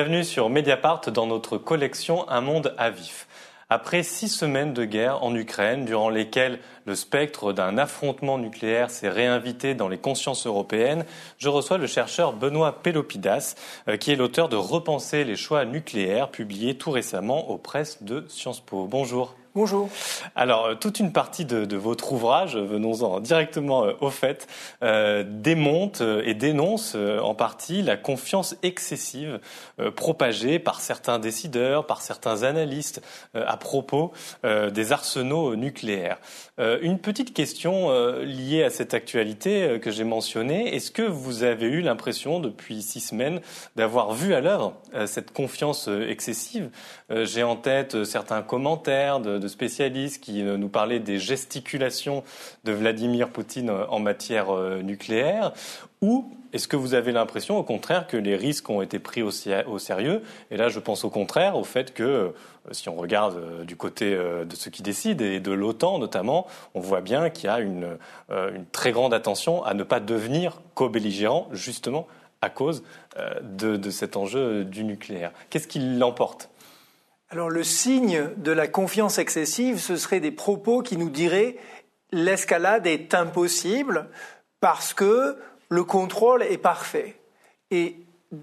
Bienvenue sur Mediapart dans notre collection Un monde à vif. Après six semaines de guerre en Ukraine, durant lesquelles le spectre d'un affrontement nucléaire s'est réinvité dans les consciences européennes, je reçois le chercheur Benoît Pelopidas, euh, qui est l'auteur de Repenser les choix nucléaires, publié tout récemment aux presses de Sciences Po. Bonjour. Bonjour. Alors, euh, toute une partie de, votre ouvrage, venons-en directement euh, au fait, euh, démonte et dénonce en partie la confiance excessive propagée par certains décideurs, par certains analystes à propos des arsenaux nucléaires. Une petite question liée à cette actualité que j'ai mentionnée. Est-ce que vous avez eu l'impression depuis six semaines d'avoir vu à l'œuvre cette confiance excessive? J'ai en tête certains commentaires de spécialistes qui euh, nous parlaient des gesticulations de Vladimir Poutine euh, en matière euh, nucléaire Ou est-ce que vous avez l'impression, au contraire, que les risques ont été pris au, sérieux? Et là, je pense au contraire au fait que, si on regarde du côté de ceux qui décident et de l'OTAN notamment, on voit bien qu'il y a une, très grande attention à ne pas devenir co-belligérant, justement à cause de, de cet enjeu du nucléaire. Qu'est-ce qui l'emporte? Alors le signe de la confiance excessive, ce serait des propos qui nous diraient l'escalade est impossible parce que le contrôle est parfait. Et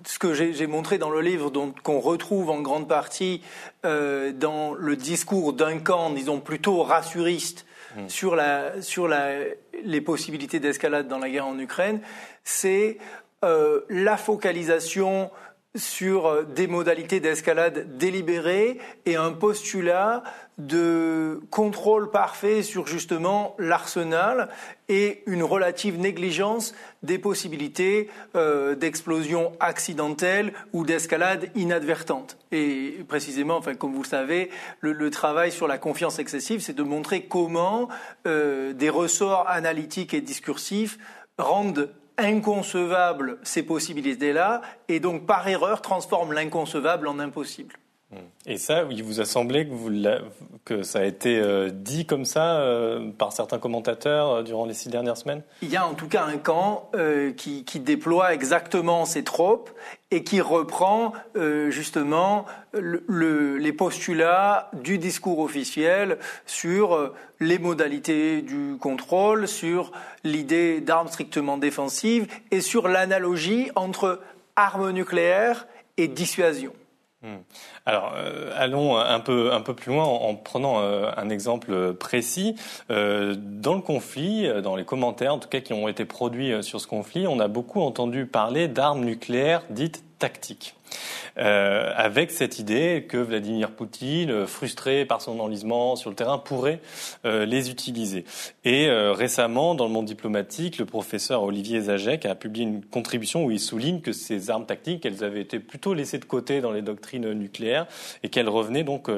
ce que j'ai montré dans le livre, qu'on retrouve en grande partie euh, dans le discours d'un camp, disons plutôt rassuriste, mmh. sur, la, sur la, les possibilités d'escalade dans la guerre en Ukraine, c'est euh, la focalisation sur euh, des modalités d'escalade délibérées et un postulat de contrôle parfait sur justement l'arsenal et une relative négligence des possibilités euh, d'explosion accidentelle ou d'escalade inadvertante. Et précisément, enfin, comme vous le savez, le, travail sur la confiance excessive, c'est de montrer comment euh, des ressorts analytiques et discursifs rendent inconcevable ces possibilités-là, et donc par erreur transforme l'inconcevable en impossible. Et ça, il vous a semblé que, ça a été euh, dit comme ça euh, par certains commentateurs euh, durant les six dernières semaines? Il y a en tout cas un camp qui, déploie exactement ces tropes et qui reprend justement le, les postulats du discours officiel sur les modalités du contrôle, sur l'idée d'armes strictement défensives et sur l'analogie entre armes nucléaires et dissuasion. Hmm. Alors, euh, allons un peu, un peu plus loin en, prenant euh, un exemple précis. Euh, dans le conflit, dans les commentaires en tout cas qui ont été produits sur ce conflit, on a beaucoup entendu parler d'armes nucléaires dites tactiques. Euh, avec cette idée que Vladimir Poutine, frustré par son enlisement sur le terrain, pourrait euh, les utiliser. Et euh, récemment, dans le monde diplomatique, le professeur Olivier Zajek a publié une contribution où il souligne que ces armes tactiques, elles avaient été plutôt laissées de côté dans les doctrines nucléaires et qu'elles revenaient donc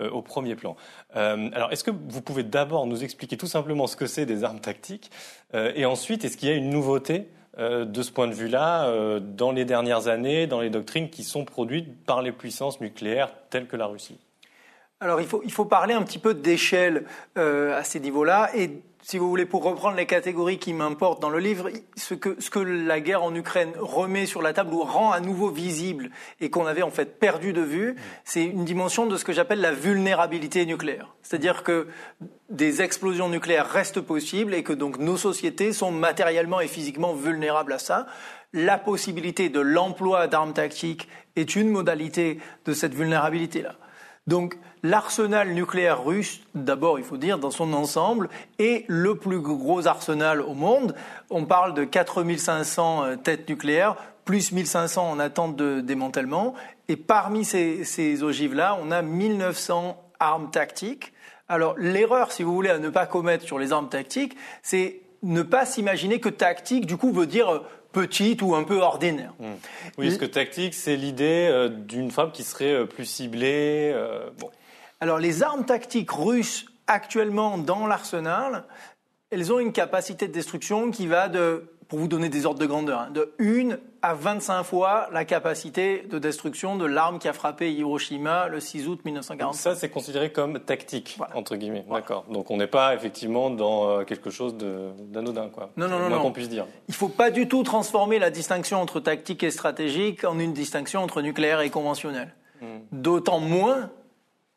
au premier plan. alors, est-ce que vous pouvez d'abord nous expliquer tout simplement ce que c'est des armes tactiques et ensuite, est-ce qu'il y a une nouveauté euh, de ce point de vue-là euh, dans les dernières années, dans les doctrines qui sont produites par les puissances nucléaires telles que la Russie. Alors il faut, il faut parler un petit peu d'échelle euh, à ces niveaux-là et si vous voulez, pour reprendre les catégories qui m'importent dans le livre, ce que, ce que la guerre en Ukraine remet sur la table ou rend à nouveau visible et qu'on avait en fait perdu de vue, c'est une dimension de ce que j'appelle la vulnérabilité nucléaire. C'est-à-dire que des explosions nucléaires restent possibles et que donc nos sociétés sont matériellement et physiquement vulnérables à ça. La possibilité de l'emploi d'armes tactiques est une modalité de cette vulnérabilité-là. Donc l'arsenal nucléaire russe, d'abord il faut dire, dans son ensemble, est le plus gros arsenal au monde. On parle de 4500 euh, têtes nucléaires, plus 1500 en attente de démantèlement. Et parmi ces, ces ogives-là, on a 1900 armes tactiques. Alors l'erreur, si vous voulez, à ne pas commettre sur les armes tactiques, c'est ne pas s'imaginer que tactique, du coup, veut dire euh, petite ou un peu ordinaire. Hmm. Oui, ce que tactique, c'est l'idée euh, d'une femme qui serait euh, plus ciblée. Alors, les armes tactiques russes actuellement dans l'arsenal, elles ont une capacité de destruction qui va de pour vous donner des ordres de grandeur, hein, de 1 à 25 fois la capacité de destruction de l'arme qui a frappé Hiroshima le 6 août 1940. Ça, c'est considéré comme tactique, entre guillemets. D'accord. Donc on n'est pas effectivement dans euh, quelque chose d'anodin, quoi. Non, non, non. non. qu'on puisse dire. Il ne faut pas du tout transformer la distinction entre tactique et stratégique en une distinction entre nucléaire et conventionnel. Hmm. D'autant moins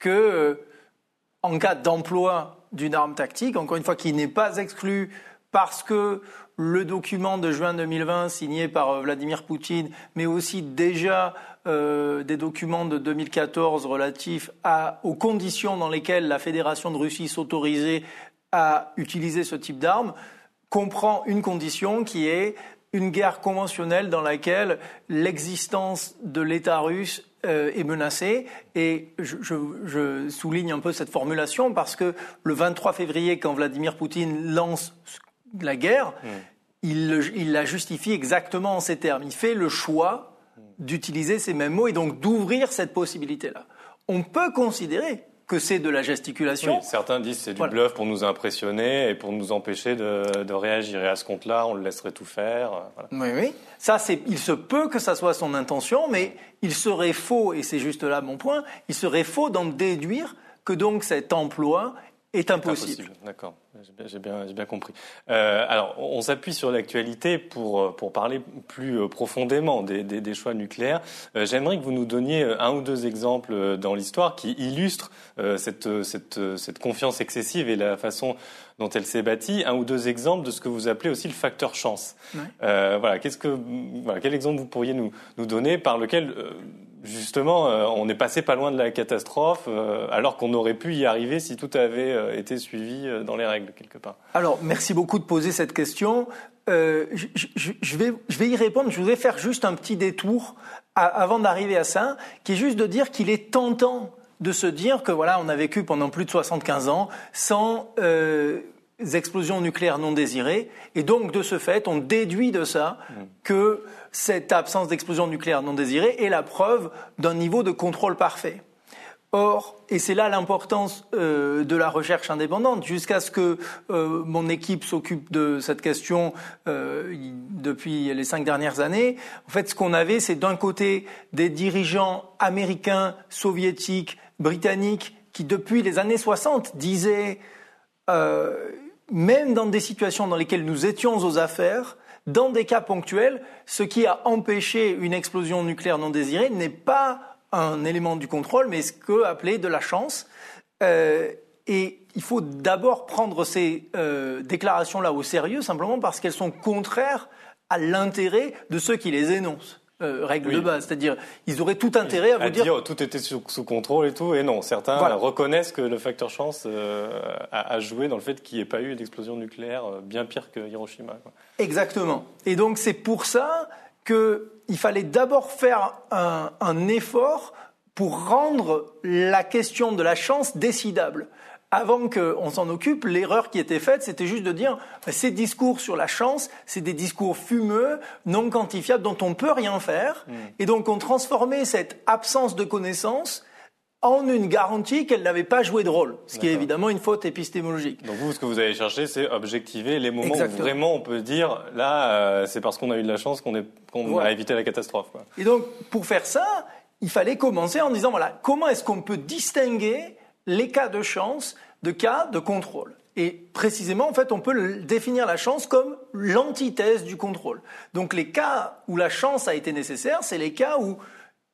que, euh, en cas d'emploi d'une arme tactique, encore une fois, qui n'est pas exclu parce que le document de juin 2020 signé par euh, Vladimir Poutine, mais aussi déjà euh, des documents de 2014 relatifs aux conditions dans lesquelles la Fédération de Russie s'autorisait à utiliser ce type d'armes, comprend une condition qui est une guerre conventionnelle dans laquelle l'existence de l'État russe euh, est menacée. Et je, souligne un peu cette formulation parce que le 23 février, quand Vladimir Poutine lance la guerre, hmm. il, la justifie exactement en ces termes. Il fait le choix d'utiliser ces mêmes mots et donc d'ouvrir cette possibilité-là. On peut considérer que c'est de la gesticulation. Oui, certains disent que c'est du bluff pour nous impressionner et pour nous empêcher de, réagir. Et à ce compte-là, on le laisserait tout faire. Oui, oui. Ça, il se peut que ça soit son intention, mais il serait faux, et c'est juste là mon point, il serait faux d'en déduire que donc cet emploi est impossible. D'accord, j'ai bien, bien, compris. Euh, alors, on s'appuie sur l'actualité pour, pour parler plus euh, profondément des, des, des choix nucléaires. Euh, J'aimerais que vous nous donniez euh, un ou deux exemples euh, dans l'histoire qui illustrent euh, cette, cette, cette, confiance excessive et la façon dont elle s'est bâtie. Un ou deux exemples de ce que vous appelez aussi le facteur chance. voilà, qu'est-ce que, voilà, quel exemple vous pourriez nous, nous donner par lequel justement, euh, on est passé pas loin de la catastrophe, euh, alors qu'on aurait pu y arriver si tout avait euh, été suivi dans les règles quelque part? Alors, merci beaucoup de poser cette question. Je, vais, je vais y répondre. Je voudrais faire juste un petit détour avant d'arriver à ça, qui est juste de dire qu'il est tentant de se dire que voilà, on a vécu pendant plus de 75 ans sans explosions nucléaires non désirées, et donc de ce fait, on déduit de ça mmh. que cette absence d'explosion nucléaire non désirée est la preuve d'un niveau de contrôle parfait. Or, et c'est là l'importance euh, de la recherche indépendante, jusqu'à ce que euh, mon équipe s'occupe de cette question euh, depuis les cinq dernières années, en fait, ce qu'on avait, c'est d'un côté des dirigeants américains, soviétiques, britanniques, qui depuis les années 60 disaient, même dans des situations dans lesquelles nous étions aux affaires, dans des cas ponctuels, ce qui a empêché une explosion nucléaire non désirée n'est pas un élément du contrôle, mais ce que appeler de la chance. Euh, et il faut d'abord prendre ces euh, déclarations-là au sérieux, simplement parce qu'elles sont contraires à l'intérêt de ceux qui les énoncent. Euh, règle de base. C'est-à-dire, ils auraient tout intérêt à vous dire... tout était sous, contrôle et tout, et non. Certains reconnaissent que le facteur chance euh, a, joué dans le fait qu'il n'y ait pas eu d'explosion nucléaire euh, bien pire que Hiroshima. Exactement. Et donc, c'est pour ça qu'il fallait d'abord faire un, un effort pour rendre la question de la chance décidable avant qu'on s'en occupe, l'erreur qui était faite, c'était juste de dire bah, ces discours sur la chance, c'est des discours fumeux, non quantifiables, dont on ne peut rien faire. Mm. Et donc on transformait cette absence de connaissance en une garantie qu'elle n'avait pas joué de rôle, ce qui est évidemment une faute épistémologique. Donc vous, ce que vous avez cherché, c'est objectiver les moments où vraiment on peut dire, là, euh, c'est parce qu'on a eu de la chance qu'on a évité la catastrophe. Quoi. Et donc, pour faire ça, il fallait commencer en disant, voilà, comment est-ce qu'on peut distinguer les cas de chance de cas de contrôle. Et précisément, en fait, on peut définir la chance comme l'antithèse du contrôle. Donc les cas où la chance a été nécessaire, c'est les cas où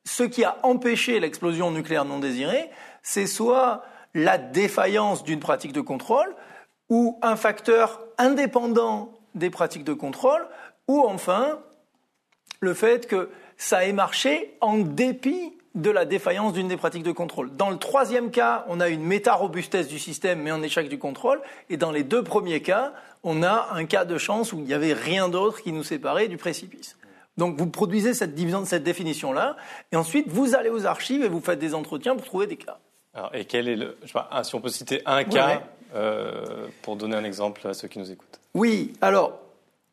ce qui a empêché l'explosion nucléaire non désirée, c'est soit la défaillance d'une pratique de contrôle, ou un facteur indépendant des pratiques de contrôle, ou enfin le fait que ça ait marché en dépit de la défaillance d'une des pratiques de contrôle. Dans le troisième cas, on a une méta-robustesse du système, mais un échec du contrôle. Et dans les deux premiers cas, on a un cas de chance où il n'y avait rien d'autre qui nous séparait du précipice. Donc vous produisez cette division, cette définition-là, et ensuite vous allez aux archives et vous faites des entretiens pour trouver des cas. Alors, et quel est le, je sais pas, si on peut citer un cas euh, pour donner un exemple à ceux qui nous écoutent. Oui, alors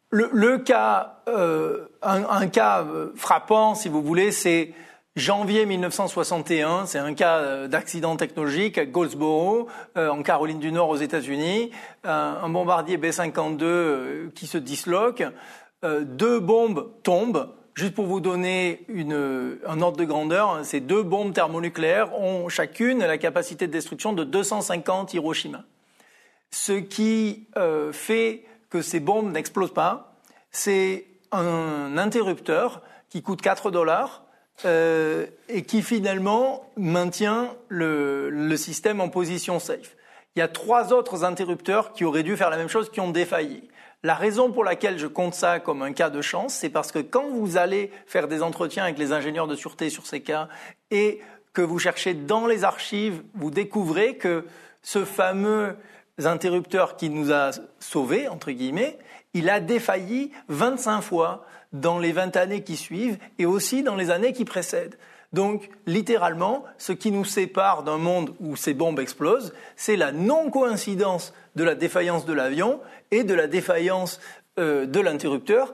le, cas, euh, un, cas euh, frappant, si vous voulez, c'est Janvier 1961, c'est un cas euh, d'accident technologique à Goldsboro, euh, en Caroline du Nord aux États-Unis, un bombardier B-52 euh, qui se disloque. deux bombes tombent. Juste pour vous donner un ordre de grandeur, hein, ces deux bombes thermonucléaires ont chacune la capacité de destruction de 250 Hiroshima. Ce qui fait que ces bombes n'explosent pas, c'est un interrupteur qui coûte 4 dollars euh, et qui finalement maintient le, le, système en position safe. Il y a trois autres interrupteurs qui auraient dû faire la même chose, qui ont défailli. La raison pour laquelle je compte ça comme un cas de chance, c'est parce que quand vous allez faire des entretiens avec les ingénieurs de sûreté sur ces cas et que vous cherchez dans les archives, vous découvrez que ce fameux interrupteur qui nous a sauvés, entre guillemets, il a défailli 25 fois dans les 20 années qui suivent et aussi dans les années qui précèdent. Donc, littéralement, ce qui nous sépare d'un monde où ces bombes explosent, c'est la non-coïncidence de la défaillance de l'avion et de la défaillance euh, de l'interrupteur.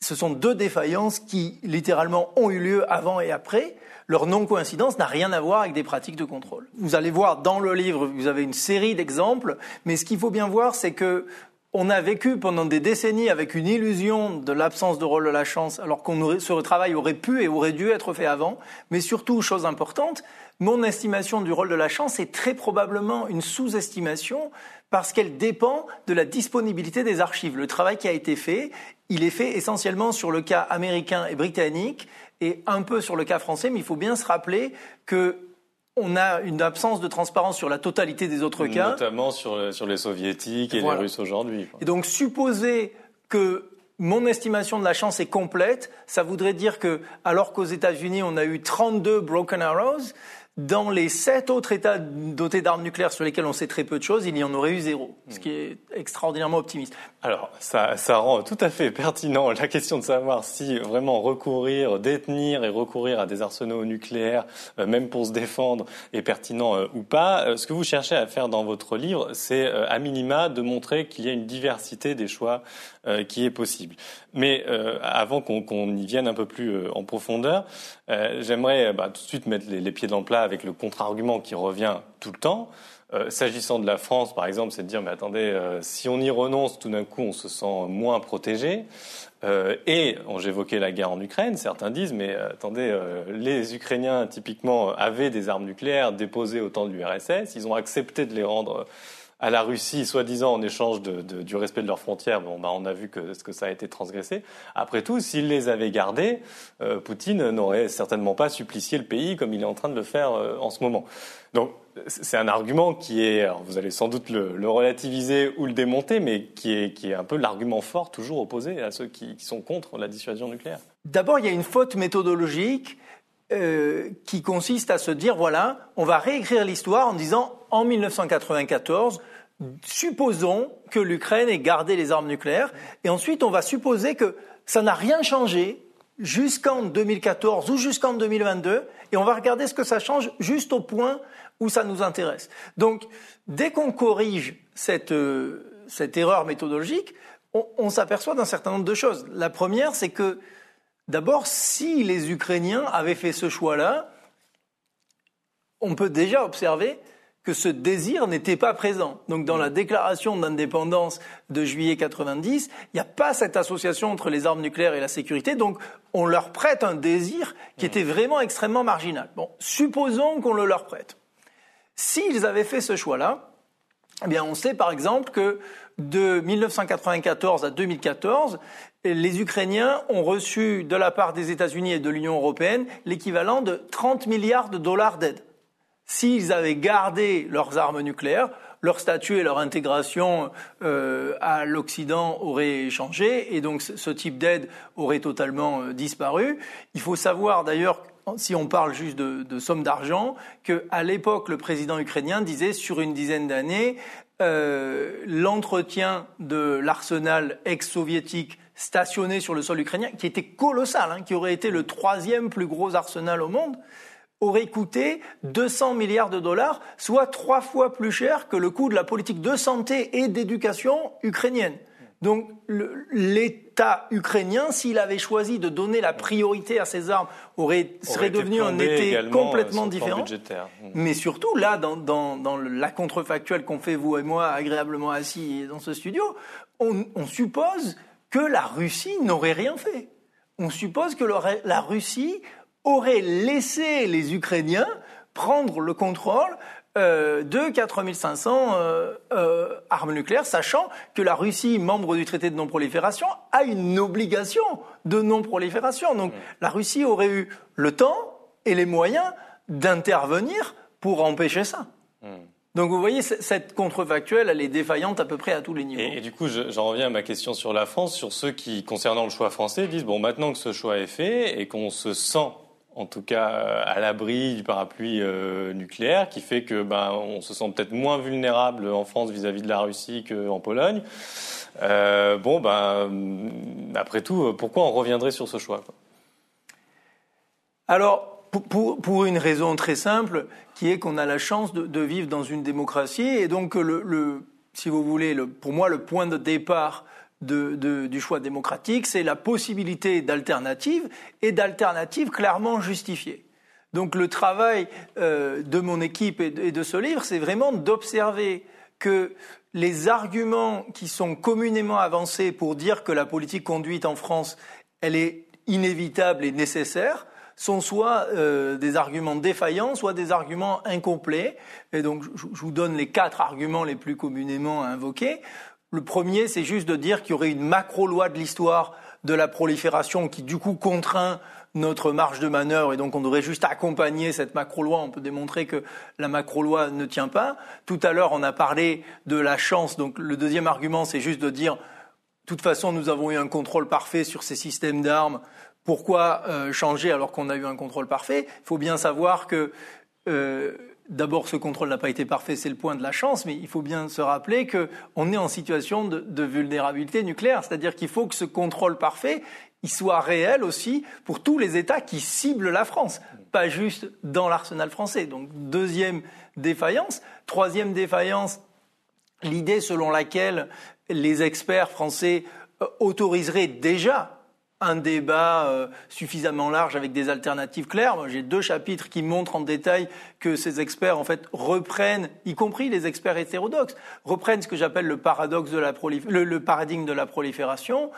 Ce sont deux défaillances qui, littéralement, ont eu lieu avant et après. Leur non-coïncidence n'a rien à voir avec des pratiques de contrôle. Vous allez voir dans le livre, vous avez une série d'exemples, mais ce qu'il faut bien voir, c'est que on a vécu pendant des décennies avec une illusion de l'absence de rôle de la chance, alors qu'on ce travail aurait pu et aurait dû être fait avant. Mais surtout, chose importante, mon estimation du rôle de la chance est très probablement une sous-estimation parce qu'elle dépend de la disponibilité des archives. Le travail qui a été fait, il est fait essentiellement sur le cas américain et britannique et un peu sur le cas français, mais il faut bien se rappeler que on a une absence de transparence sur la totalité des autres cas. Notamment sur, sur les soviétiques et les russes aujourd'hui. Et donc supposer que mon estimation de la chance est complète, ça voudrait dire que alors qu'aux États-Unis on a eu 32 broken arrows, dans les sept autres États dotés d'armes nucléaires sur lesquels on sait très peu de choses, il y en aurait eu zéro, ce qui est extraordinairement optimiste. Alors, ça, ça rend tout à fait pertinent la question de savoir si vraiment recourir, détenir et recourir à des arsenaux nucléaires, euh, même pour se défendre, est pertinent euh, ou pas. Euh, ce que vous cherchez à faire dans votre livre, c'est à minima de montrer qu'il y a une diversité des choix qui est possible. Mais avant qu'on y vienne un peu plus en profondeur, j'aimerais bah, tout de suite mettre les pieds dans le plat avec le contre-argument qui revient tout le temps. Euh, s'agissant de la France, par exemple, c'est de dire, mais attendez, euh, si on y renonce, tout d'un coup, on se sent moins protégé. Euh, et j'évoquais la guerre en Ukraine, certains disent, mais attendez, les Ukrainiens, typiquement, avaient des armes nucléaires déposées au temps de l'URSS, ils ont accepté de les rendre à la Russie, soi-disant en échange du respect de leurs frontières, bon, bah, on a vu que, que ça a été transgressé. Après tout, s'il les avait gardés, euh, Poutine n'aurait certainement pas supplicié le pays comme il est en train de le faire euh, en ce moment. Donc, c'est un argument qui est, vous allez sans doute le, relativiser ou le démonter, mais qui est, qui est un peu l'argument fort toujours opposé à ceux qui, qui sont contre la dissuasion nucléaire. D'abord, il y a une faute méthodologique euh, qui consiste à se dire, voilà, on va réécrire l'histoire en disant, en 1994, supposons que l'Ukraine ait gardé les armes nucléaires, et ensuite on va supposer que ça n'a rien changé jusqu'en 2014 ou jusqu'en 2022, et on va regarder ce que ça change juste au point où ça nous intéresse. Donc, dès qu'on corrige cette, euh, cette erreur méthodologique, on, on s'aperçoit d'un certain nombre de choses. La première, c'est que D'abord, si les Ukrainiens avaient fait ce choix-là, on peut déjà observer que ce désir n'était pas présent. Donc dans la déclaration d'indépendance de juillet 90, il n'y a pas cette association entre les armes nucléaires et la sécurité, donc on leur prête un désir qui était vraiment extrêmement marginal. Bon, supposons qu'on le leur prête. S'ils avaient fait ce choix-là, eh bien on sait par exemple que de 1994 à 2014, les Ukrainiens ont reçu de la part des États-Unis et de l'Union européenne l'équivalent de 30 milliards de dollars d'aide. S'ils avaient gardé leurs armes nucléaires, leur statut et leur intégration euh, à l'Occident auraient changé et donc ce type d'aide aurait totalement euh, disparu. Il faut savoir d'ailleurs si on parle juste de, de sommes d'argent, qu'à l'époque, le président ukrainien disait sur une dizaine d'années, euh, l'entretien de l'arsenal ex-soviétique stationné sur le sol ukrainien, qui était colossal, hein, qui aurait été le troisième plus gros arsenal au monde, aurait coûté 200 milliards de dollars, soit trois fois plus cher que le coût de la politique de santé et d'éducation ukrainienne. Donc l'État ukrainien, s'il avait choisi de donner la priorité à ses armes, aurait, serait devenu un État complètement différent. Mmh. Mais surtout, là, dans, dans, dans la contrefactuelle qu'on fait, vous et moi, agréablement assis dans ce studio, on, on suppose que la Russie n'aurait rien fait. On suppose que la Russie aurait laissé les Ukrainiens prendre le contrôle euh, de 4500 euh, euh, armes nucléaires, sachant que la Russie, membre du traité de non-prolifération, a une obligation de non-prolifération. Donc la Russie aurait eu le temps et les moyens d'intervenir pour empêcher ça. Hmm. Donc vous voyez, cette contrefactuelle, elle est défaillante à peu près à tous les niveaux. Et, du coup, j'en reviens à ma question sur la France, sur ceux qui, concernant le choix français, disent, bon, maintenant que ce choix est fait et qu'on se sent en tout cas à l'abri du parapluie euh, nucléaire, qui fait que ben, on se sent peut-être moins vulnérable en France vis-à-vis de la Russie qu'en Pologne. Euh, bon, ben, après tout, pourquoi on reviendrait sur ce choix Alors, pour, une raison très simple, qui est qu'on a la chance de, vivre dans une démocratie, et donc si vous voulez, le, pour moi, le point de départ de, de, du choix démocratique, c'est la possibilité d'alternatives et d'alternatives clairement justifiées. Donc le travail euh, de mon équipe et de, ce livre, c'est vraiment d'observer que les arguments qui sont communément avancés pour dire que la politique conduite en France, elle est inévitable et nécessaire, sont soit euh, des arguments défaillants, soit des arguments incomplets. Et donc, je, vous donne les quatre arguments les plus communément invoqués. Le premier, c'est juste de dire qu'il y aurait une macro-loi de l'histoire de la prolifération qui, du coup, contraint notre marge de manœuvre et donc on devrait juste accompagner cette macro-loi. On peut démontrer que la macro-loi ne tient pas. Tout à l'heure, on a parlé de la chance. Donc le deuxième argument, c'est juste de dire, de toute façon, nous avons eu un contrôle parfait sur ces systèmes d'armes. Pourquoi euh, changer alors qu'on a eu un contrôle parfait? Il faut bien savoir que euh, D'abord, ce contrôle n'a pas été parfait, c'est le point de la chance, mais il faut bien se rappeler qu'on est en situation de, vulnérabilité nucléaire, c'est-à-dire qu'il faut que ce contrôle parfait il soit réel aussi pour tous les États qui ciblent la France, pas juste dans l'arsenal français. Donc, deuxième défaillance. Troisième défaillance, l'idée selon laquelle les experts français euh, autoriseraient déjà un débat euh, suffisamment large avec des alternatives claires. J'ai deux chapitres qui montrent en détail que ces experts, en fait, reprennent, y compris les experts hétérodoxes, reprennent ce que j'appelle le paradoxe de la le, paradigme de la prolifération,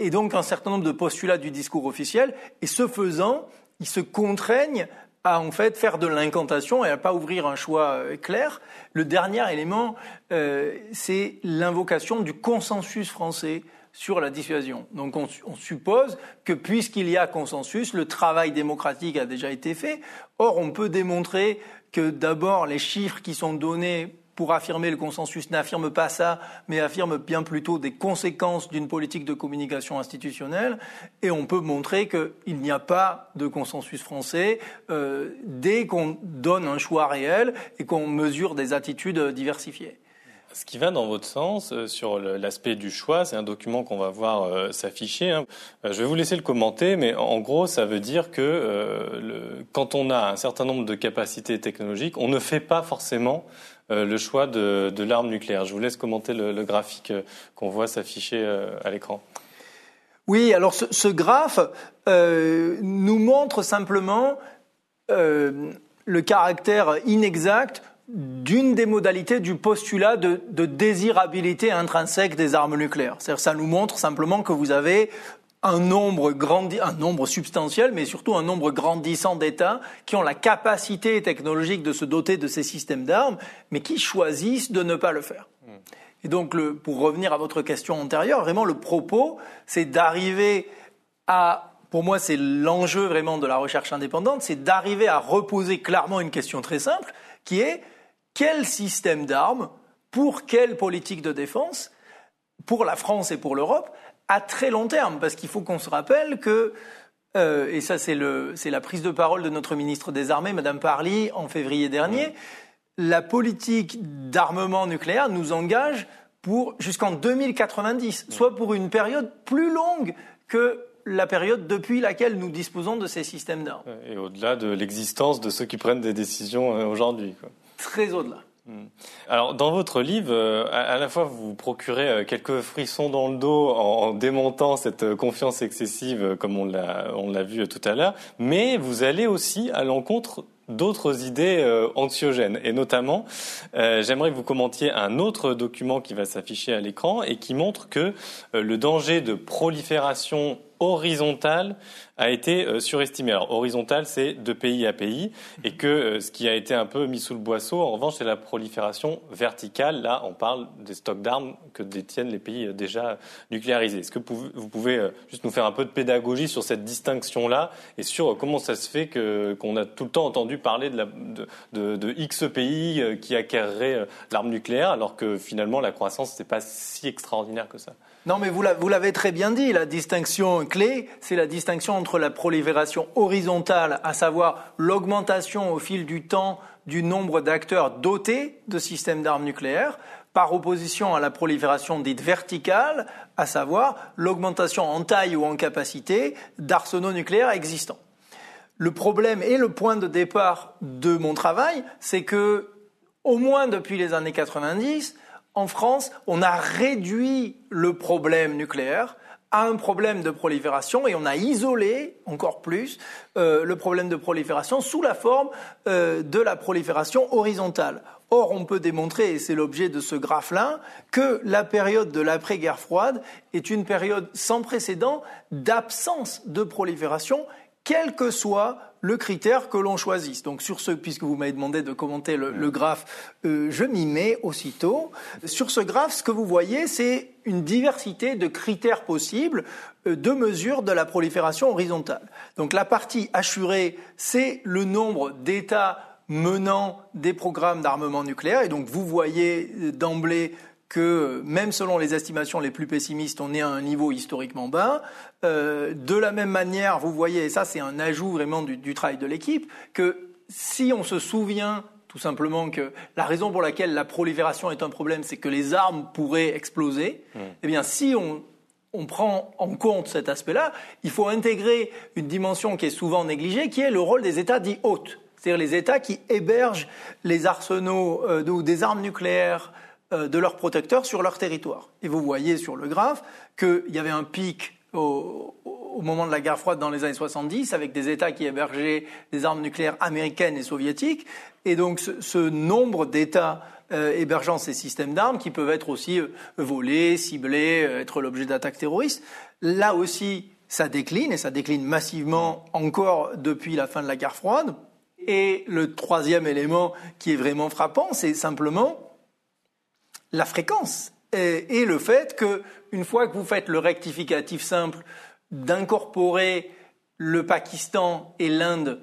et donc un certain nombre de postulats du discours officiel, et ce faisant, ils se contraignent à en fait faire de l'incantation et à pas ouvrir un choix euh, clair. Le dernier élément, euh, c'est l'invocation du consensus français sur la dissuasion. Donc on, suppose que puisqu'il y a consensus, le travail démocratique a déjà été fait. Or, on peut démontrer que d'abord les chiffres qui sont donnés pour affirmer le consensus n'affirment pas ça, mais affirment bien plutôt des conséquences d'une politique de communication institutionnelle. Et on peut montrer qu'il n'y a pas de consensus français euh, dès qu'on donne un choix réel et qu'on mesure des attitudes diversifiées. Ce qui va dans votre sens euh, sur l'aspect du choix, c'est un document qu'on va voir euh, s'afficher. Hein. Euh, je vais vous laisser le commenter, mais en gros, ça veut dire que quand on a un certain nombre de capacités technologiques, on ne fait pas forcément le choix de, l'arme nucléaire. Je vous laisse commenter le, graphique qu'on voit s'afficher à l'écran. Oui, alors ce, ce graphe nous montre simplement le caractère inexact d'une des modalités du postulat de, désirabilité intrinsèque des armes nucléaires. C'est-à-dire ça nous montre simplement que vous avez un nombre, un nombre substantiel, mais surtout un nombre grandissant d'États qui ont la capacité technologique de se doter de ces systèmes d'armes, mais qui choisissent de ne pas le faire. Et donc, pour revenir à votre question antérieure, vraiment le propos, c'est d'arriver à, pour moi, c'est l'enjeu vraiment de la recherche indépendante, c'est d'arriver à reposer clairement une question très simple, qui est quel système d'armes, pour quelle politique de défense, pour la France et pour l'Europe, à très long terme? Parce qu'il faut qu'on se rappelle que, euh, et ça c'est la prise de parole de notre ministre des Armées, Madame Parly, en février dernier, la politique d'armement nucléaire nous engage pour jusqu'en 2090, soit pour une période plus longue que la période depuis laquelle nous disposons de ces systèmes d'armes. Et au-delà de l'existence de ceux qui prennent des décisions euh, aujourd'hui très au-delà. Hmm. Alors, dans votre livre, euh, à la fois vous procurez euh, quelques frissons dans le dos en démontant cette euh, confiance excessive, comme on l'a, vu tout à l'heure, mais vous allez aussi à l'encontre d'autres idées anxiogènes. Et notamment, j'aimerais que vous commentiez un autre document qui va s'afficher à l'écran et qui montre que le danger de prolifération horizontale a été euh, surestimé. Alors horizontal, c'est de pays à pays, et que euh, ce qui a été un peu mis sous le boisseau, en revanche, c'est la prolifération verticale. Là, on parle des stocks d'armes que détiennent les pays euh, déjà nucléarisés. Est-ce que vous pouvez juste nous faire un peu de pédagogie sur cette distinction-là et sur comment ça se fait que qu'on a tout le temps entendu parler de, la, de, de, X pays qui acquerraient l'arme nucléaire, alors que finalement la croissance n'est pas si extraordinaire que ça? Non, mais vous l'avez très bien dit, la distinction clé, c'est la distinction entre la prolifération horizontale, à savoir l'augmentation au fil du temps du nombre d'acteurs dotés de systèmes d'armes nucléaires, par opposition à la prolifération dite verticale, à savoir l'augmentation en taille ou en capacité d'arsenaux nucléaires existants. Le problème et le point de départ de mon travail, c'est que, au moins depuis les années 90, en France, on a réduit le problème nucléaire à un problème de prolifération et on a isolé encore plus euh, le problème de prolifération sous la forme euh, de la prolifération horizontale. Or, on peut démontrer, et c'est l'objet de ce graphe-là, que la période de l'après-guerre froide est une période sans précédent d'absence de prolifération, quel que soit le critère que l'on choisisse. Donc sur ce, puisque vous m'avez demandé de commenter le, graphe, euh, je m'y mets aussitôt. Sur ce graphe, ce que vous voyez, c'est une diversité de critères possibles euh, de mesure de la prolifération horizontale. Donc la partie assurée, c'est le nombre d'États menant des programmes d'armement nucléaire. Et donc vous voyez euh, d'emblée que même selon les estimations les plus pessimistes, on est à un niveau historiquement bas. Euh, de la même manière, vous voyez, et ça c'est un ajout vraiment du, travail de l'équipe, que si on se souvient tout simplement que la raison pour laquelle la prolifération est un problème, c'est que les armes pourraient exploser, mmh. eh bien si on, on prend en compte cet aspect-là, il faut intégrer une dimension qui est souvent négligée, qui est le rôle des États dits hôtes, c'est-à-dire les États qui hébergent les arsenaux euh, ou des armes nucléaires euh, de leurs protecteurs sur leur territoire. Et vous voyez sur le graphe qu'il y avait un pic au, moment de la guerre froide dans les années 70 avec des États qui hébergeaient des armes nucléaires américaines et soviétiques. Et donc ce, nombre d'États euh, hébergeant ces systèmes d'armes qui peuvent être aussi euh, volés, ciblés, être l'objet d'attaques terroristes, là aussi ça décline et ça décline massivement encore depuis la fin de la guerre froide. Et le troisième élément qui est vraiment frappant, c'est simplement la fréquence et, le fait que une fois que vous faites le rectificatif simple d'incorporer le Pakistan et l'Inde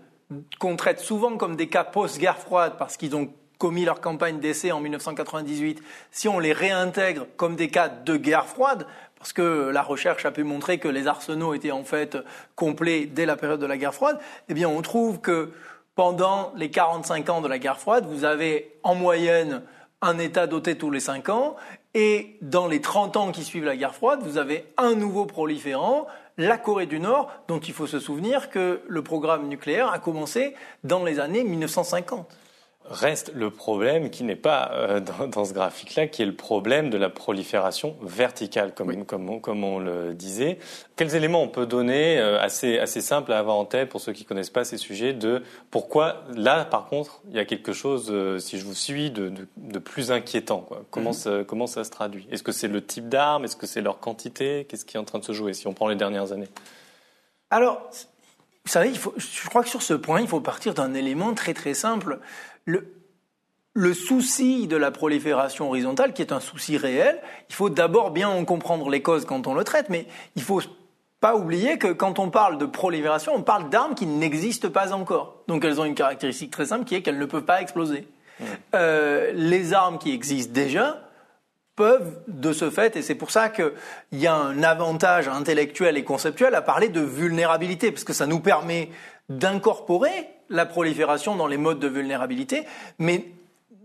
qu'on traite souvent comme des cas post-guerre froide parce qu'ils ont commis leur campagne d'essai en 1998, si on les réintègre comme des cas de guerre froide, parce que la recherche a pu montrer que les arsenaux étaient en fait complets dès la période de la guerre froide, eh bien on trouve que pendant les 45 ans de la guerre froide, vous avez en moyenne un État doté tous les 5 ans, et dans les 30 ans qui suivent la guerre froide, vous avez un nouveau proliférant, la Corée du Nord, dont il faut se souvenir que le programme nucléaire a commencé dans les années 1950. Reste le problème qui n'est pas euh, dans, ce graphique-là, qui est le problème de la prolifération verticale, comme, comme, on, le disait. Quels éléments on peut donner, euh, assez, assez simple à avoir en tête pour ceux qui ne connaissent pas ces sujets, de pourquoi là, par contre, il y a quelque chose, euh, si je vous suis, de, de, plus inquiétant quoi. Comment, mhm. ça, comment ça se traduit? Est-ce que c'est le type d'armes Est-ce que c'est leur quantité? Qu'est-ce qui est en train de se jouer si on prend les dernières années? Alors, vous savez, il faut, je crois que sur ce point, il faut partir d'un élément très très simple le, souci de la prolifération horizontale, qui est un souci réel, il faut d'abord bien en comprendre les causes quand on le traite, mais il faut pas oublier que quand on parle de prolifération, on parle d'armes qui n'existent pas encore. Donc elles ont une caractéristique très simple qui est qu'elles ne peuvent pas exploser. Mmh. Euh, les armes qui existent déjà peuvent, de ce fait, et c'est pour ça qu'il y a un avantage intellectuel et conceptuel à parler de vulnérabilité, parce que ça nous permet d'incorporer la prolifération dans les modes de vulnérabilité, mais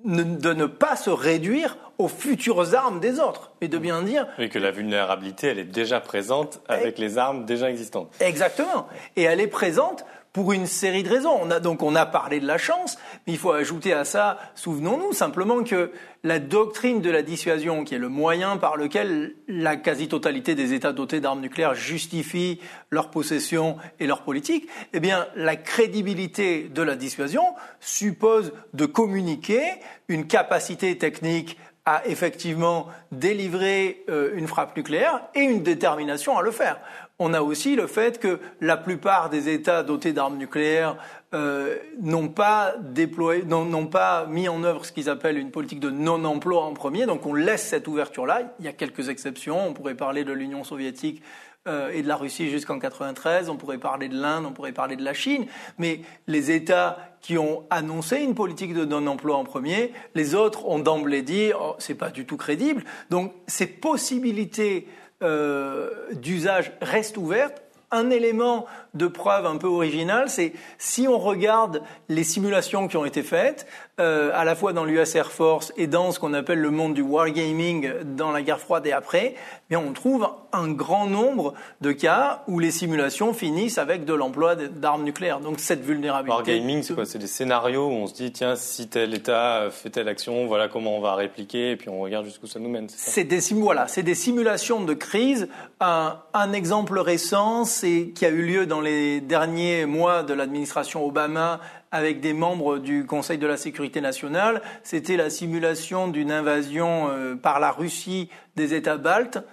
de ne pas se réduire aux futures armes des autres, mais de bien dire... Oui, que la vulnérabilité, elle est déjà présente avec les armes déjà existantes. Exactement. Et elle est présente pour une série de raisons. On a, donc on a parlé de la chance, Mais il faut ajouter à ça, souvenons-nous simplement que la doctrine de la dissuasion, qui est le moyen par lequel la quasi-totalité des États dotés d'armes nucléaires justifient leur possession et leur politique, eh bien, la crédibilité de la dissuasion suppose de communiquer une capacité technique à effectivement délivrer euh, une frappe nucléaire et une détermination à le faire. On a aussi le fait que la plupart des États dotés d'armes nucléaires euh, n'ont pas déployé, n'ont pas mis en œuvre ce qu'ils appellent une politique de non-emploi en premier. Donc on laisse cette ouverture-là. Il y a quelques exceptions. On pourrait parler de l'Union soviétique euh, et de la Russie jusqu'en 93. On pourrait parler de l'Inde, on pourrait parler de la Chine. Mais les États qui ont annoncé une politique de non-emploi en premier, les autres ont d'emblée dit oh, c'est pas du tout crédible. Donc ces possibilités euh, d'usage restent ouvertes un élément de preuve un peu original, c'est si on regarde les simulations qui ont été faites, euh, à la fois dans l'US Air Force et dans ce qu'on appelle le monde du wargaming dans la guerre froide et après, eh on trouve un grand nombre de cas où les simulations finissent avec de l'emploi d'armes nucléaires. Donc cette vulnérabilité. Wargaming, c'est quoi? C'est des scénarios où on se dit tiens, si tel État fait telle action, voilà comment on va répliquer, et puis on regarde jusqu'où ça nous mène. C'est des voilà, c'est des simulations de crise. Un, un exemple récent, c'est qui a eu lieu dans les derniers mois de l'administration Obama avec des membres du Conseil de la sécurité nationale, c'était la simulation d'une invasion euh, par la Russie des États baltes.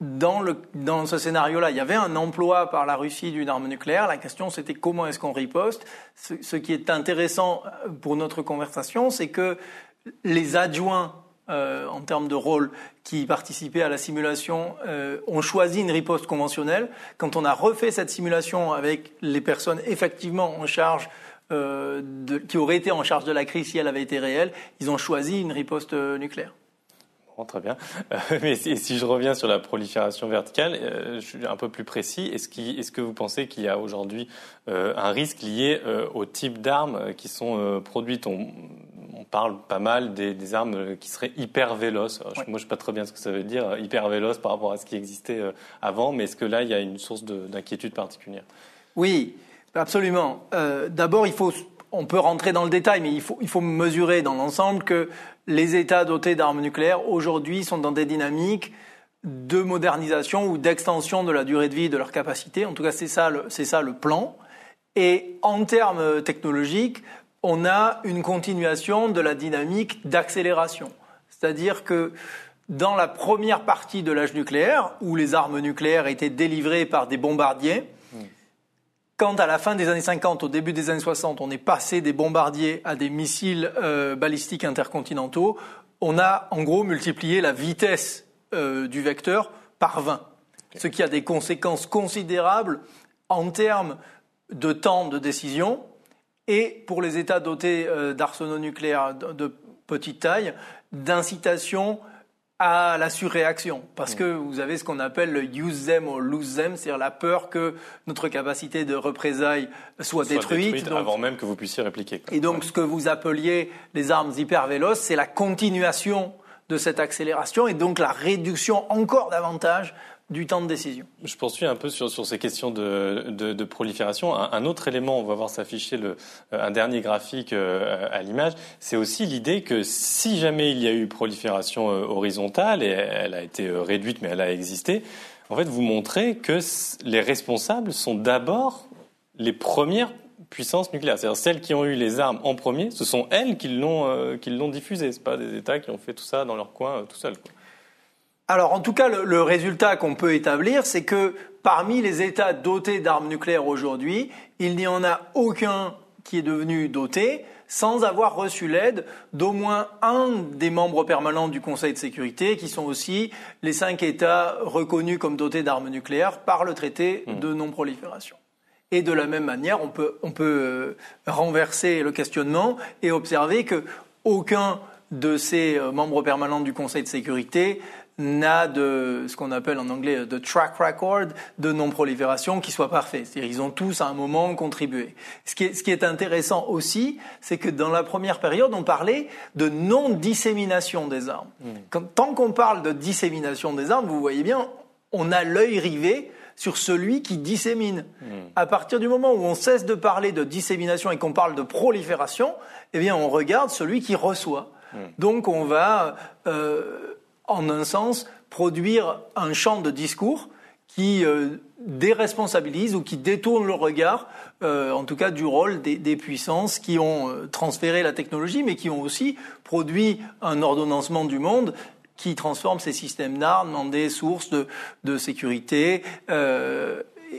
Dans, ce scénario-là, il y avait un emploi par la Russie d'une arme nucléaire. La question, c'était comment est-ce qu'on riposte. Ce, ce, qui est intéressant euh, pour notre conversation, c'est que les adjoints euh, en termes de rôle qui participaient à la simulation euh, ont choisi une riposte conventionnelle. Quand on a refait cette simulation avec les personnes effectivement en charge euh, qui auraient été en charge de la crise si elle avait été réelle, ils ont choisi une riposte nucléaire. Très bien. Mais si, je reviens sur la prolifération verticale, je suis un peu plus précis. Est-ce, qu est-ce que vous pensez qu'il y a aujourd'hui un risque lié au type d'armes qui sont produites? On, parle pas mal des, des, armes qui seraient hyper véloces. Ouais. Moi, je ne sais pas très bien ce que ça veut dire, hyper véloce par rapport à ce qui existait avant, mais est-ce que là, il y a une source de, d'inquiétude particulière? Oui. Absolument. Euh, d'abord, il faut, on peut rentrer dans le détail, mais il faut, il faut mesurer dans l'ensemble que les États dotés d'armes nucléaires aujourd'hui sont dans des dynamiques de modernisation ou d'extension de la durée de vie de leur capacité. En tout cas, c'est ça, c'est ça le plan. Et en termes technologiques, on a une continuation de la dynamique d'accélération. C'est-à-dire que dans la première partie de l'âge nucléaire, où les armes nucléaires étaient délivrées par des bombardiers, quand à la fin des années 50, au début des années 60, on est passé des bombardiers à des missiles euh, balistiques intercontinentaux, on a en gros multiplié la vitesse euh, du vecteur par 20, okay. ce qui a des conséquences considérables en termes de temps de décision et pour les États dotés euh, d'arsenaux nucléaires de, petite taille, d'incitation à la surréaction, parce que vous avez ce qu'on appelle le use them or lose them, c'est-à-dire la peur que notre capacité de représailles soit, soit détruite, détruite donc, avant même que vous puissiez répliquer. Et donc, ouais. ce que vous appeliez les armes hyper véloces, c'est la continuation de cette accélération et donc la réduction encore davantage du temps de décision. Je poursuis un peu sur, sur ces questions de, de, prolifération. Un, autre élément, on va voir s'afficher le, un dernier graphique euh, à l'image, c'est aussi l'idée que si jamais il y a eu prolifération euh, horizontale, et elle a été euh, réduite mais elle a existé, en fait vous montrez que les responsables sont d'abord les premières puissances nucléaires. C'est-à-dire celles qui ont eu les armes en premier, ce sont elles qui l'ont euh, qui l'ont diffusé. Ce pas des États qui ont fait tout ça dans leur coin euh, tout seuls. Alors, en tout cas, le, le résultat qu'on peut établir, c'est que parmi les États dotés d'armes nucléaires aujourd'hui, il n'y en a aucun qui est devenu doté sans avoir reçu l'aide d'au moins un des membres permanents du Conseil de sécurité, qui sont aussi les cinq États reconnus comme dotés d'armes nucléaires par le traité mmh. de non-prolifération. Et de la même manière, on peut, on peut euh, renverser le questionnement et observer que aucun de ces euh, membres permanents du Conseil de sécurité n'a de ce qu'on appelle en anglais de track record de non-prolifération qui soit parfait. C'est-à-dire ils ont tous à un moment contribué. Ce qui est, ce qui est intéressant aussi, c'est que dans la première période, on parlait de non-dissémination des armes. Mmh. Quand, tant qu'on parle de dissémination des armes, vous voyez bien, on a l'œil rivé sur celui qui dissémine. Hmm. À partir du moment où on cesse de parler de dissémination et qu'on parle de prolifération, eh bien, on regarde celui qui reçoit. Hmm. Donc, on va, euh, en un sens, produire un champ de discours qui euh, déresponsabilise ou qui détourne le regard, euh, en tout cas du rôle des, puissances qui ont euh, transféré la technologie, mais qui ont aussi produit un ordonnancement du monde qui transforme ces systèmes d'armes en des sources de, sécurité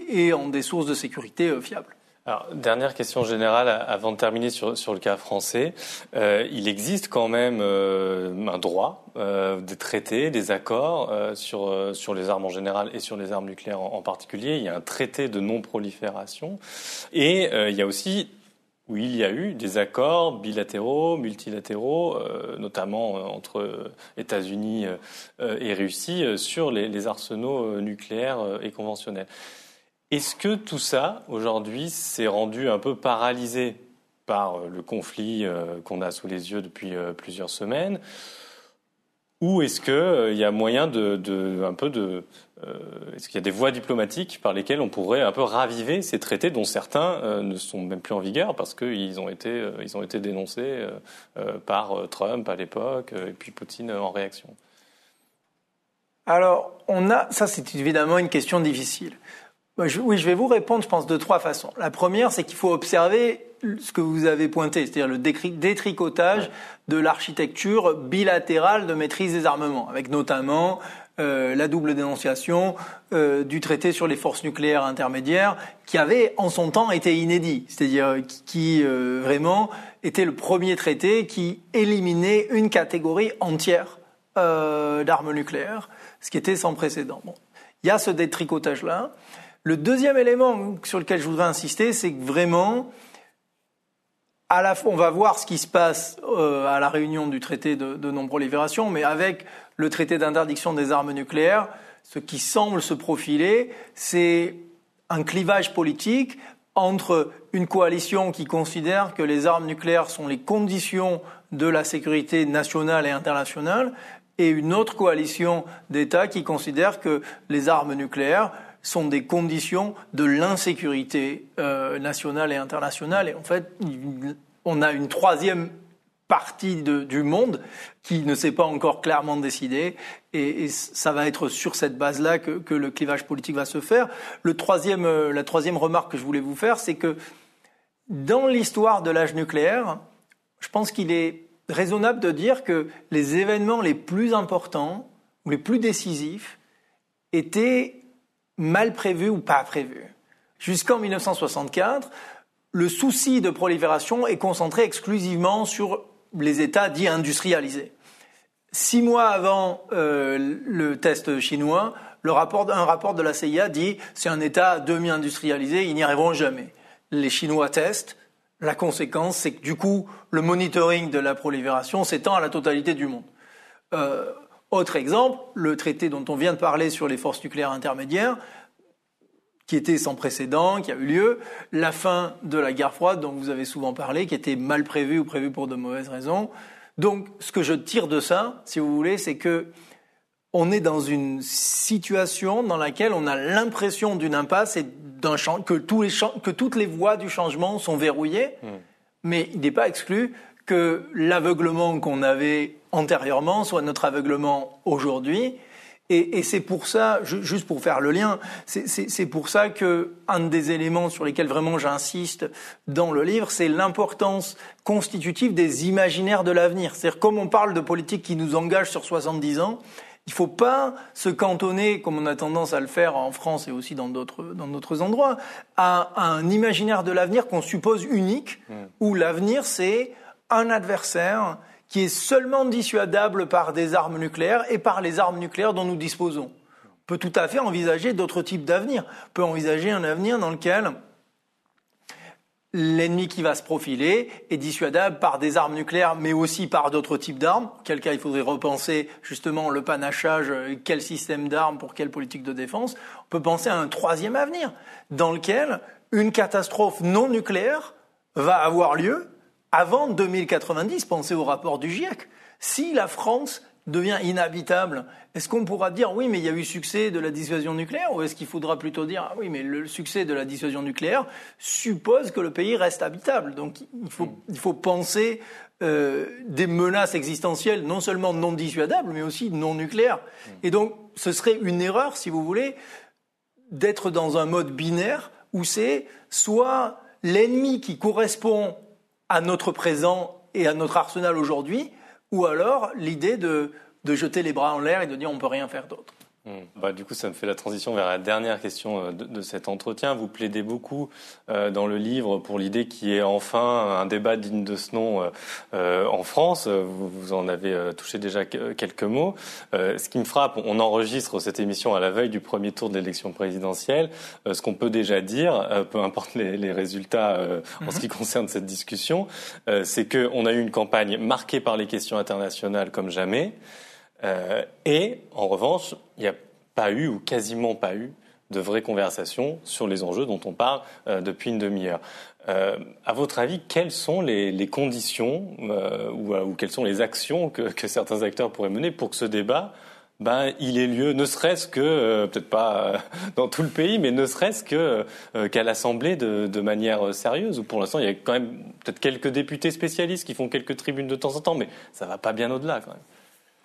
et en des sources de sécurité fiables. Alors, dernière question générale avant de terminer sur, sur le cas français. Euh, il existe quand même euh, un droit, euh, des traités, des accords euh, sur, euh, sur les armes en général et sur les armes nucléaires en, particulier. Il y a un traité de non-prolifération. Et il y a aussi où il y a eu des accords bilatéraux, multilatéraux, euh, notamment euh, entre États-Unis euh, et Russie, sur les, les arsenaux nucléaires et conventionnels. Est-ce que tout ça, aujourd'hui, s'est rendu un peu paralysé par le conflit qu'on a sous les yeux depuis plusieurs semaines? Ou est-ce qu'il y a moyen de, un peu de, euh, est-ce qu'il y a des voies diplomatiques par lesquelles on pourrait un peu raviver ces traités dont certains euh, ne sont même plus en vigueur parce qu'ils ont été, euh, ont été dénoncés par Trump à l'époque et puis Poutine en réaction? Alors, on a, ça c'est évidemment une question difficile. Oui, je vais vous répondre, je pense, de trois façons. La première, c'est qu'il faut observer ce que vous avez pointé, c'est-à-dire le détricotage de l'architecture bilatérale de maîtrise des armements, avec notamment euh, la double dénonciation euh, du traité sur les forces nucléaires intermédiaires, qui avait en son temps été inédit, c'est-à-dire qui, euh, vraiment était le premier traité qui éliminait une catégorie entière d'armes nucléaires, ce qui était sans précédent. Bon. Il y a ce détricotage-là. Le deuxième élément sur lequel je voudrais insister, c'est que vraiment, à la fois, on va voir ce qui se passe à la réunion du traité de, de non-prolifération, mais avec le traité d'interdiction des armes nucléaires, ce qui semble se profiler, c'est un clivage politique entre une coalition qui considère que les armes nucléaires sont les conditions de la sécurité nationale et internationale et une autre coalition d'États qui considère que les armes nucléaires sont des conditions de l'insécurité euh, nationale et internationale. Et en fait, on a une troisième partie du monde qui ne s'est pas encore clairement décidé. Et, ça va être sur cette base-là que, le clivage politique va se faire. Le troisième, euh, la troisième remarque que je voulais vous faire, c'est que dans l'histoire de l'âge nucléaire, je pense qu'il est raisonnable de dire que les événements les plus importants ou les plus décisifs étaient mal prévus ou pas prévus. Jusqu'en 1964, le souci de prolifération est concentré exclusivement sur les États dits industrialisés. Six mois avant euh, le test chinois, le rapport, un rapport de la CIA dit c'est un État demi-industrialisé, ils n'y arriveront jamais. Les Chinois testent. La conséquence, c'est que du coup, le monitoring de la prolifération s'étend à la totalité du monde. Euh, autre exemple, le traité dont on vient de parler sur les forces nucléaires intermédiaires, qui était sans précédent, qui a eu lieu, la fin de la guerre froide dont vous avez souvent parlé, qui était mal prévue ou prévue pour de mauvaises raisons. Donc, ce que je tire de ça, si vous voulez, c'est que on est dans une situation dans laquelle on a l'impression d'une impasse et d'un que, tous les que toutes les voies du changement sont verrouillées, hmm. mais il n'est pas exclu que l'aveuglement qu'on avait antérieurement soit notre aveuglement aujourd'hui et, et c'est pour ça, juste pour faire le lien, c'est pour ça que un des éléments sur lesquels vraiment j'insiste dans le livre, c'est l'importance constitutive des imaginaires de l'avenir. C'est-à-dire, comme on parle de politique qui nous engage sur 70 ans, il ne faut pas se cantonner, comme on a tendance à le faire en France et aussi dans d'autres endroits, à, à, un imaginaire de l'avenir qu'on suppose unique, mmh. où l'avenir c'est un adversaire qui est seulement dissuadable par des armes nucléaires et par les armes nucléaires dont nous disposons. On peut tout à fait envisager d'autres types d'avenir. Peut envisager un avenir dans lequel l'ennemi qui va se profiler est dissuadable par des armes nucléaires, mais aussi par d'autres types d'armes. Quel cas il faudrait repenser justement le panachage, quel système d'armes pour quelle politique de défense. On peut penser à un troisième avenir dans lequel une catastrophe non nucléaire va avoir lieu avant 2090, pensez au rapport du GIEC, si la France devient inhabitable, est-ce qu'on pourra dire oui, mais il y a eu succès de la dissuasion nucléaire ou est-ce qu'il faudra plutôt dire ah oui, mais le succès de la dissuasion nucléaire suppose que le pays reste habitable? Donc il faut, il faut penser euh, des menaces existentielles non seulement non dissuadables mais aussi non nucléaires. Et donc ce serait une erreur, si vous voulez, d'être dans un mode binaire où c'est soit l'ennemi qui correspond à notre présent et à notre arsenal aujourd'hui, ou alors l'idée de, de jeter les bras en l'air et de dire on ne peut rien faire d'autre. Hmm. Bah, du coup, ça me fait la transition vers la dernière question euh, de, cet entretien. Vous plaidez beaucoup euh, dans le livre pour l'idée qu'il y ait enfin un débat digne de ce nom euh, en France. Vous, vous, en avez touché déjà quelques mots. ce qui me frappe, on enregistre cette émission à la veille du premier tour de l'élection présidentielle. ce qu'on peut déjà dire, peu importe les, les résultats en ce qui concerne cette discussion, c'est qu'on a eu une campagne marquée par les questions internationales comme jamais. Euh, et en revanche, il n'y a pas eu ou quasiment pas eu de vraies conversations sur les enjeux dont on parle euh, depuis une demi-heure. Euh, à votre avis, quelles sont les, conditions ou, quelles sont les actions que, certains acteurs pourraient mener pour que ce débat ben, il ait lieu, ne serait-ce que, peut-être pas dans tout le pays, mais ne serait-ce que qu'à l'Assemblée de, de, manière sérieuse, où pour l'instant il y a quand même peut-être quelques députés spécialistes qui font quelques tribunes de temps en temps, mais ça va pas bien au-delà quand même.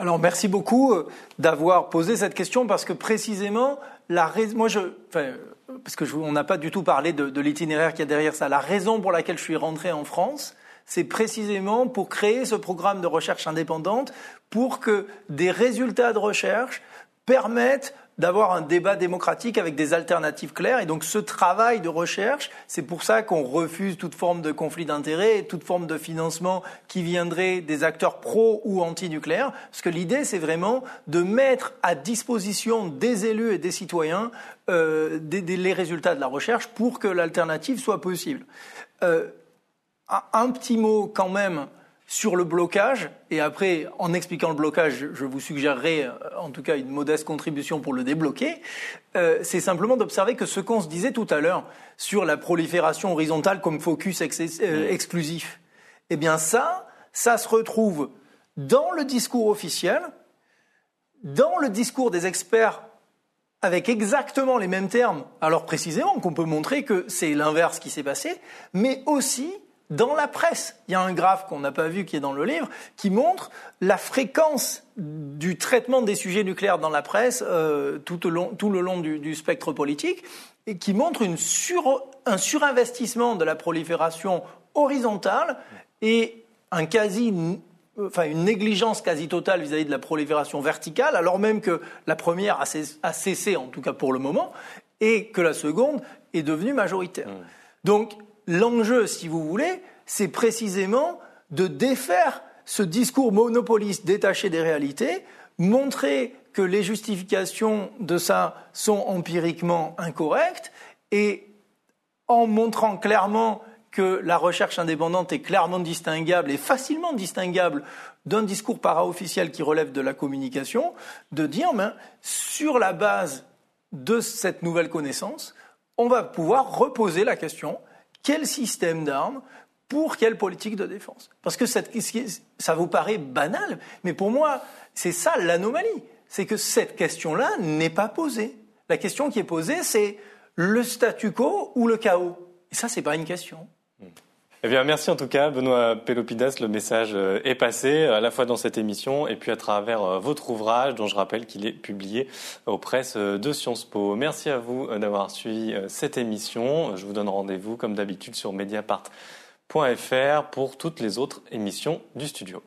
Alors merci beaucoup euh, d'avoir posé cette question parce que précisément la moi je parce que on n'a pas du tout parlé de, l'itinéraire qu'il y a derrière ça. La raison pour laquelle je suis rentré en France, c'est précisément pour créer ce programme de recherche indépendante pour que des résultats de recherche permettent d'avoir un débat démocratique avec des alternatives claires. Et donc ce travail de recherche, c'est pour ça qu'on refuse toute forme de conflit d'intérêts et toute forme de financement qui viendrait des acteurs pro ou anti-nucléaires. Parce que l'idée, c'est vraiment de mettre à disposition des élus et des citoyens euh, les résultats de la recherche pour que l'alternative soit possible. Euh, un petit mot quand même sur le blocage, et après, en expliquant le blocage, je vous suggérerai euh, en tout cas une modeste contribution pour le débloquer, euh, c'est simplement d'observer que ce qu'on se disait tout à l'heure sur la prolifération horizontale comme focus euh, exclusif, eh bien ça, ça se retrouve dans le discours officiel, dans le discours des experts avec exactement les mêmes termes, alors précisément qu'on peut montrer que c'est l'inverse qui s'est passé, mais aussi dans la presse. Il y a un graphe qu'on n'a pas vu qui est dans le livre qui montre la fréquence du traitement des sujets nucléaires dans la presse euh, tout, le long, tout le long du, spectre politique et qui montre une un surinvestissement de la prolifération horizontale et un quasi enfin une négligence quasi totale vis-à-vis de la prolifération verticale, alors même que la première a cessé, en tout cas pour le moment, et que la seconde est devenue majoritaire. Mmh. Donc l'enjeu, si vous voulez, c'est précisément de défaire ce discours monopoliste détaché des réalités, montrer que les justifications de ça sont empiriquement incorrectes et en montrant clairement que la recherche indépendante est clairement distinguable et facilement distinguable d'un discours para-officiel qui relève de la communication, de dire, ben, sur la base de cette nouvelle connaissance, on va pouvoir reposer la question quel système d'armes pour quelle politique de défense Parce que ça vous paraît banal, mais pour moi, c'est ça l'anomalie. C'est que cette question-là n'est pas posée. La question qui est posée, c'est le statu quo ou le chaos. Et ça, n'est pas une question. Eh bien, merci en tout cas, Benoît Pelopidas. Le message euh, est passé à la fois dans cette émission et puis à travers euh, votre ouvrage, dont je rappelle qu'il est publié aux presses euh, de Sciences Po. Merci à vous d'avoir suivi cette émission. Je vous donne rendez-vous, comme d'habitude, sur mediapart.fr pour toutes les autres émissions du studio.